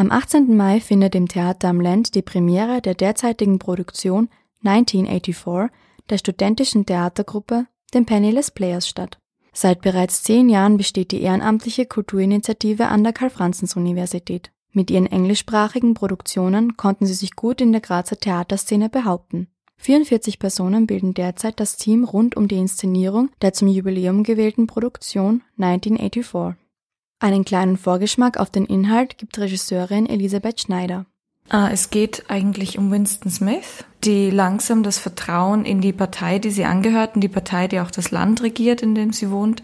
Am 18. Mai findet im Theater am Land die Premiere der derzeitigen Produktion 1984 der studentischen Theatergruppe, den Penniless Players statt. Seit bereits zehn Jahren besteht die ehrenamtliche Kulturinitiative an der Karl-Franzens-Universität. Mit ihren englischsprachigen Produktionen konnten sie sich gut in der Grazer Theaterszene behaupten. 44 Personen bilden derzeit das Team rund um die Inszenierung der zum Jubiläum gewählten Produktion 1984. Einen kleinen Vorgeschmack auf den Inhalt gibt Regisseurin Elisabeth Schneider. Ah, es geht eigentlich um Winston Smith, die langsam das Vertrauen in die Partei, die sie angehört, und die Partei, die auch das Land regiert, in dem sie wohnt,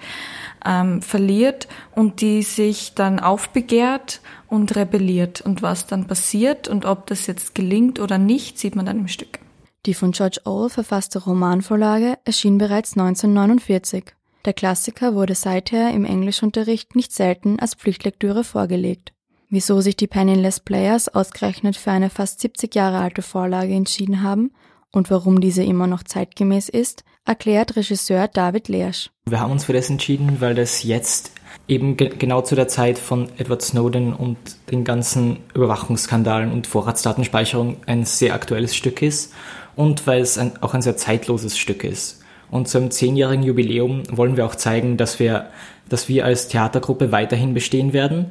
ähm, verliert und die sich dann aufbegehrt und rebelliert. Und was dann passiert und ob das jetzt gelingt oder nicht, sieht man dann im Stück. Die von George Orwell verfasste Romanvorlage erschien bereits 1949. Der Klassiker wurde seither im Englischunterricht nicht selten als Pflichtlektüre vorgelegt. Wieso sich die Penniless Players ausgerechnet für eine fast 70 Jahre alte Vorlage entschieden haben und warum diese immer noch zeitgemäß ist, erklärt Regisseur David Leersch. Wir haben uns für das entschieden, weil das jetzt eben ge genau zu der Zeit von Edward Snowden und den ganzen Überwachungsskandalen und Vorratsdatenspeicherung ein sehr aktuelles Stück ist und weil es ein, auch ein sehr zeitloses Stück ist. Und zum zehnjährigen Jubiläum wollen wir auch zeigen, dass wir, dass wir als Theatergruppe weiterhin bestehen werden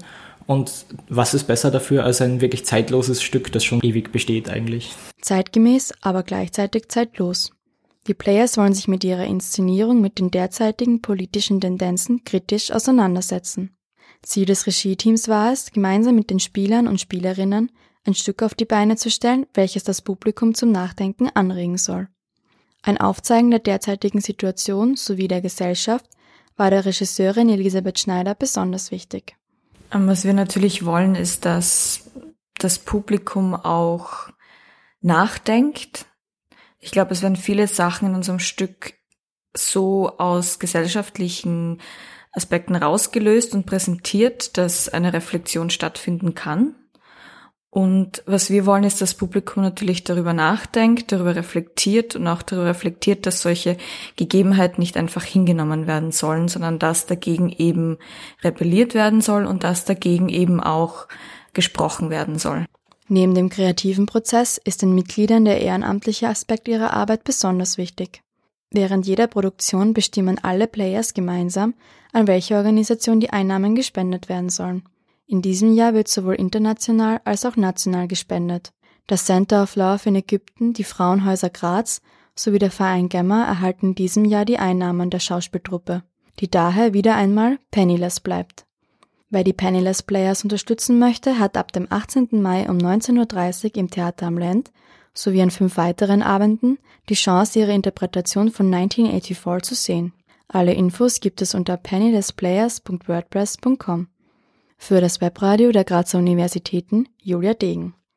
und was ist besser dafür als ein wirklich zeitloses Stück, das schon ewig besteht eigentlich? Zeitgemäß, aber gleichzeitig zeitlos. Die Players wollen sich mit ihrer Inszenierung mit den derzeitigen politischen Tendenzen kritisch auseinandersetzen. Ziel des Regie-Teams war es, gemeinsam mit den Spielern und Spielerinnen ein Stück auf die Beine zu stellen, welches das Publikum zum Nachdenken anregen soll. Ein Aufzeigen der derzeitigen Situation sowie der Gesellschaft war der Regisseurin Elisabeth Schneider besonders wichtig. Was wir natürlich wollen, ist, dass das Publikum auch nachdenkt. Ich glaube, es werden viele Sachen in unserem Stück so aus gesellschaftlichen Aspekten rausgelöst und präsentiert, dass eine Reflexion stattfinden kann. Und was wir wollen, ist, dass das Publikum natürlich darüber nachdenkt, darüber reflektiert und auch darüber reflektiert, dass solche Gegebenheiten nicht einfach hingenommen werden sollen, sondern dass dagegen eben rebelliert werden soll und dass dagegen eben auch gesprochen werden soll. Neben dem kreativen Prozess ist den Mitgliedern der ehrenamtliche Aspekt ihrer Arbeit besonders wichtig. Während jeder Produktion bestimmen alle Players gemeinsam, an welche Organisation die Einnahmen gespendet werden sollen. In diesem Jahr wird sowohl international als auch national gespendet. Das Center of Love in Ägypten, die Frauenhäuser Graz sowie der Verein Gemma erhalten in diesem Jahr die Einnahmen der Schauspieltruppe, die daher wieder einmal penniless bleibt. Wer die Penniless Players unterstützen möchte, hat ab dem 18. Mai um 19.30 Uhr im Theater am Land sowie an fünf weiteren Abenden die Chance, ihre Interpretation von 1984 zu sehen. Alle Infos gibt es unter pennilessplayers.wordpress.com. Für das Webradio der Grazer Universitäten Julia Degen.